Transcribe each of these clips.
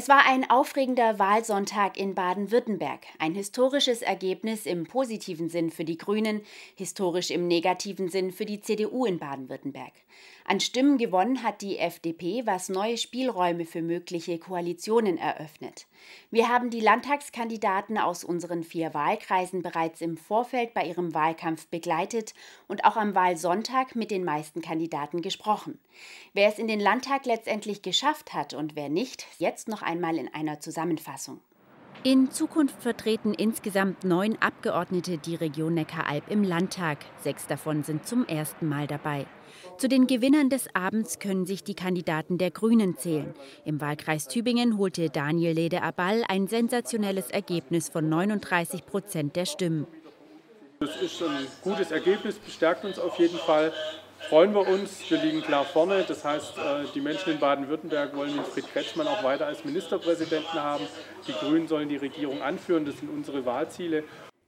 Es war ein aufregender Wahlsonntag in Baden-Württemberg. Ein historisches Ergebnis im positiven Sinn für die Grünen, historisch im negativen Sinn für die CDU in Baden-Württemberg. An Stimmen gewonnen hat die FDP, was neue Spielräume für mögliche Koalitionen eröffnet. Wir haben die Landtagskandidaten aus unseren vier Wahlkreisen bereits im Vorfeld bei ihrem Wahlkampf begleitet und auch am Wahlsonntag mit den meisten Kandidaten gesprochen. Wer es in den Landtag letztendlich geschafft hat und wer nicht, jetzt noch einmal in einer Zusammenfassung. In Zukunft vertreten insgesamt neun Abgeordnete die Region Neckaralb im Landtag. Sechs davon sind zum ersten Mal dabei. Zu den Gewinnern des Abends können sich die Kandidaten der Grünen zählen. Im Wahlkreis Tübingen holte Daniel Lede-Aball ein sensationelles Ergebnis von 39 Prozent der Stimmen. Das ist ein gutes Ergebnis, bestärkt uns auf jeden Fall freuen wir uns. Wir liegen klar vorne. Das heißt, äh, die Menschen in Baden-Württemberg wollen Winfried Kretschmann auch weiter als Ministerpräsidenten haben. Die Grünen sollen die Regierung anführen. Das sind unsere Wahlziele.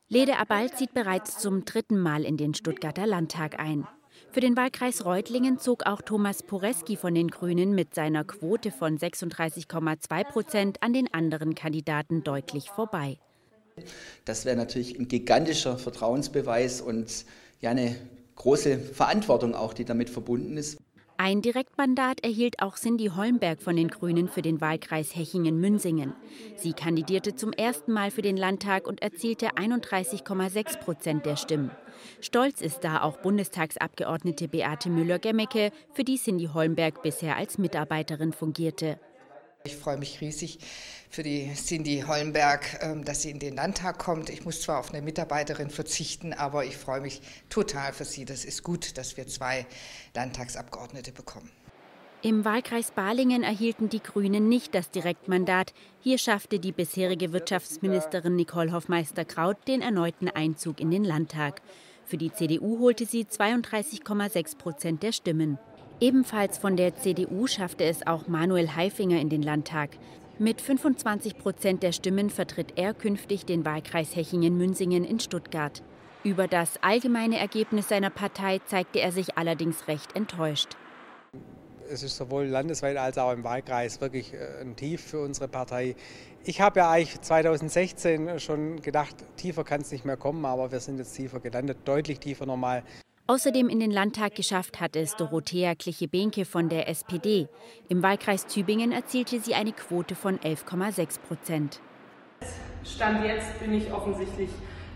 Lede Abal zieht bereits zum dritten Mal in den Stuttgarter Landtag ein. Für den Wahlkreis Reutlingen zog auch Thomas Poreski von den Grünen mit seiner Quote von 36,2 Prozent an den anderen Kandidaten deutlich vorbei. Das wäre natürlich ein gigantischer Vertrauensbeweis und ja eine große Verantwortung auch, die damit verbunden ist. Ein Direktmandat erhielt auch Cindy Holmberg von den Grünen für den Wahlkreis Hechingen-Münsingen. Sie kandidierte zum ersten Mal für den Landtag und erzielte 31,6 Prozent der Stimmen. Stolz ist da auch Bundestagsabgeordnete Beate Müller-Gemmecke, für die Cindy Holmberg bisher als Mitarbeiterin fungierte. Ich freue mich riesig für die Cindy Holmberg, ähm, dass sie in den Landtag kommt. Ich muss zwar auf eine Mitarbeiterin verzichten, aber ich freue mich total für sie. Das ist gut, dass wir zwei Landtagsabgeordnete bekommen. Im Wahlkreis Balingen erhielten die Grünen nicht das Direktmandat. Hier schaffte die bisherige Wirtschaftsministerin Nicole Hoffmeister-Kraut den erneuten Einzug in den Landtag. Für die CDU holte sie 32,6 Prozent der Stimmen. Ebenfalls von der CDU schaffte es auch Manuel Haifinger in den Landtag. Mit 25 Prozent der Stimmen vertritt er künftig den Wahlkreis Hechingen-Münsingen in Stuttgart. Über das allgemeine Ergebnis seiner Partei zeigte er sich allerdings recht enttäuscht. Es ist sowohl landesweit als auch im Wahlkreis wirklich äh, ein Tief für unsere Partei. Ich habe ja eigentlich 2016 schon gedacht, tiefer kann es nicht mehr kommen, aber wir sind jetzt tiefer gelandet, deutlich tiefer nochmal. Außerdem in den Landtag geschafft hat es Dorothea Kliche-Behnke von der SPD. Im Wahlkreis Tübingen erzielte sie eine Quote von 11,6 Prozent. Stand jetzt bin ich offensichtlich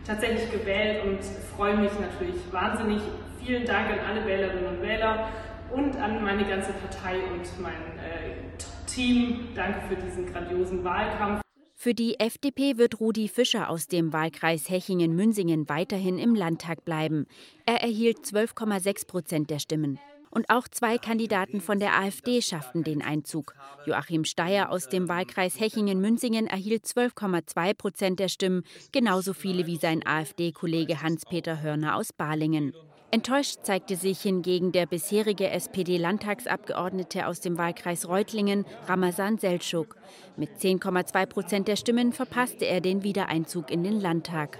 tatsächlich gewählt und freue mich natürlich wahnsinnig. Vielen Dank an alle Wählerinnen und Wähler und an meine ganze Partei und mein äh, Team. Danke für diesen grandiosen Wahlkampf. Für die FDP wird Rudi Fischer aus dem Wahlkreis Hechingen-Münsingen weiterhin im Landtag bleiben. Er erhielt 12,6 Prozent der Stimmen. Und auch zwei Kandidaten von der AfD schafften den Einzug. Joachim Steyer aus dem Wahlkreis Hechingen-Münsingen erhielt 12,2 Prozent der Stimmen, genauso viele wie sein AfD-Kollege Hans-Peter Hörner aus Balingen. Enttäuscht zeigte sich hingegen der bisherige SPD-Landtagsabgeordnete aus dem Wahlkreis Reutlingen, Ramazan Seltschuk. Mit 10,2 Prozent der Stimmen verpasste er den Wiedereinzug in den Landtag.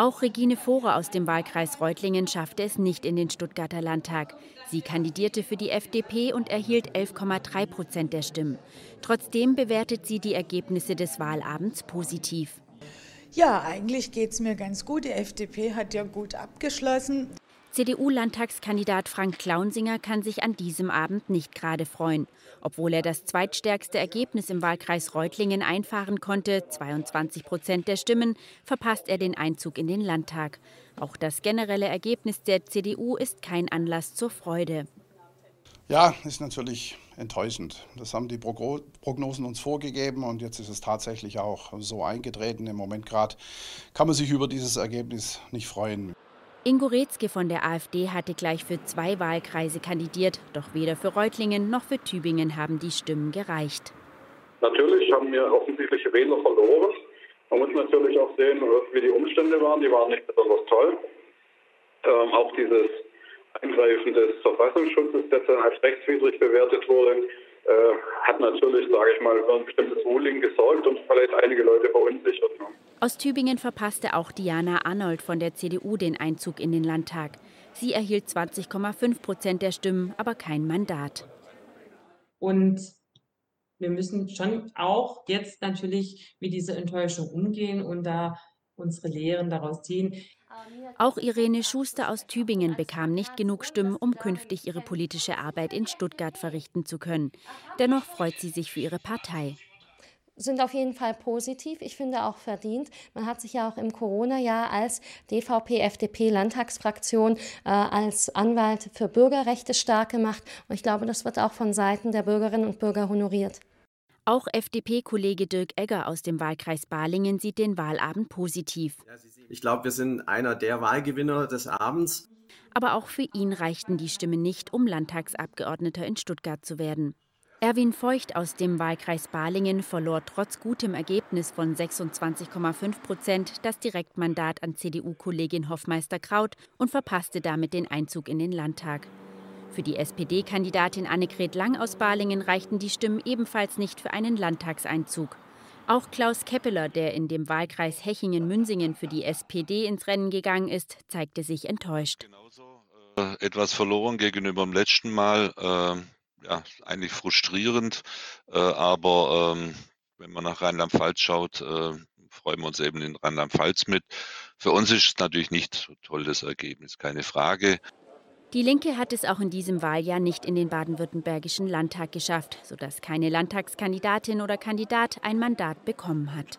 Auch Regine Vohre aus dem Wahlkreis Reutlingen schaffte es nicht in den Stuttgarter Landtag. Sie kandidierte für die FDP und erhielt 11,3 Prozent der Stimmen. Trotzdem bewertet sie die Ergebnisse des Wahlabends positiv. Ja, eigentlich geht es mir ganz gut. Die FDP hat ja gut abgeschlossen. CDU-Landtagskandidat Frank Klaunsinger kann sich an diesem Abend nicht gerade freuen. Obwohl er das zweitstärkste Ergebnis im Wahlkreis Reutlingen einfahren konnte, 22 Prozent der Stimmen, verpasst er den Einzug in den Landtag. Auch das generelle Ergebnis der CDU ist kein Anlass zur Freude. Ja, ist natürlich enttäuschend. Das haben die Prognosen uns vorgegeben und jetzt ist es tatsächlich auch so eingetreten. Im Moment gerade kann man sich über dieses Ergebnis nicht freuen. Ingo Retzke von der AfD hatte gleich für zwei Wahlkreise kandidiert, doch weder für Reutlingen noch für Tübingen haben die Stimmen gereicht. Natürlich haben wir offensichtliche Wähler verloren. Man muss natürlich auch sehen, wie die Umstände waren. Die waren nicht besonders toll. Ähm, auch dieses Eingreifen des Verfassungsschutzes, das dann als rechtswidrig bewertet wurde, äh, hat natürlich, sage ich mal, für ein bestimmtes Ruling gesorgt und vielleicht einige Leute verunsichert. Aus Tübingen verpasste auch Diana Arnold von der CDU den Einzug in den Landtag. Sie erhielt 20,5 Prozent der Stimmen, aber kein Mandat. Und wir müssen schon auch jetzt natürlich mit dieser Enttäuschung umgehen und da unsere Lehren daraus ziehen. Auch Irene Schuster aus Tübingen bekam nicht genug Stimmen, um künftig ihre politische Arbeit in Stuttgart verrichten zu können. Dennoch freut sie sich für ihre Partei sind auf jeden Fall positiv. Ich finde auch verdient. Man hat sich ja auch im Corona-Jahr als DVP-FDP-Landtagsfraktion äh, als Anwalt für Bürgerrechte stark gemacht. Und ich glaube, das wird auch von Seiten der Bürgerinnen und Bürger honoriert. Auch FDP-Kollege Dirk Egger aus dem Wahlkreis Balingen sieht den Wahlabend positiv. Ich glaube, wir sind einer der Wahlgewinner des Abends. Aber auch für ihn reichten die Stimmen nicht, um Landtagsabgeordneter in Stuttgart zu werden. Erwin Feucht aus dem Wahlkreis Balingen verlor trotz gutem Ergebnis von 26,5 Prozent das Direktmandat an CDU-Kollegin Hoffmeister Kraut und verpasste damit den Einzug in den Landtag. Für die SPD-Kandidatin Annegret Lang aus Balingen reichten die Stimmen ebenfalls nicht für einen Landtagseinzug. Auch Klaus Keppeler, der in dem Wahlkreis Hechingen-Münsingen für die SPD ins Rennen gegangen ist, zeigte sich enttäuscht. Äh, etwas verloren gegenüber dem letzten Mal. Äh, ja, eigentlich frustrierend, äh, aber ähm, wenn man nach Rheinland-Pfalz schaut, äh, freuen wir uns eben in Rheinland-Pfalz mit. Für uns ist es natürlich nicht so toll das Ergebnis, keine Frage. Die Linke hat es auch in diesem Wahljahr nicht in den baden-württembergischen Landtag geschafft, sodass keine Landtagskandidatin oder Kandidat ein Mandat bekommen hat.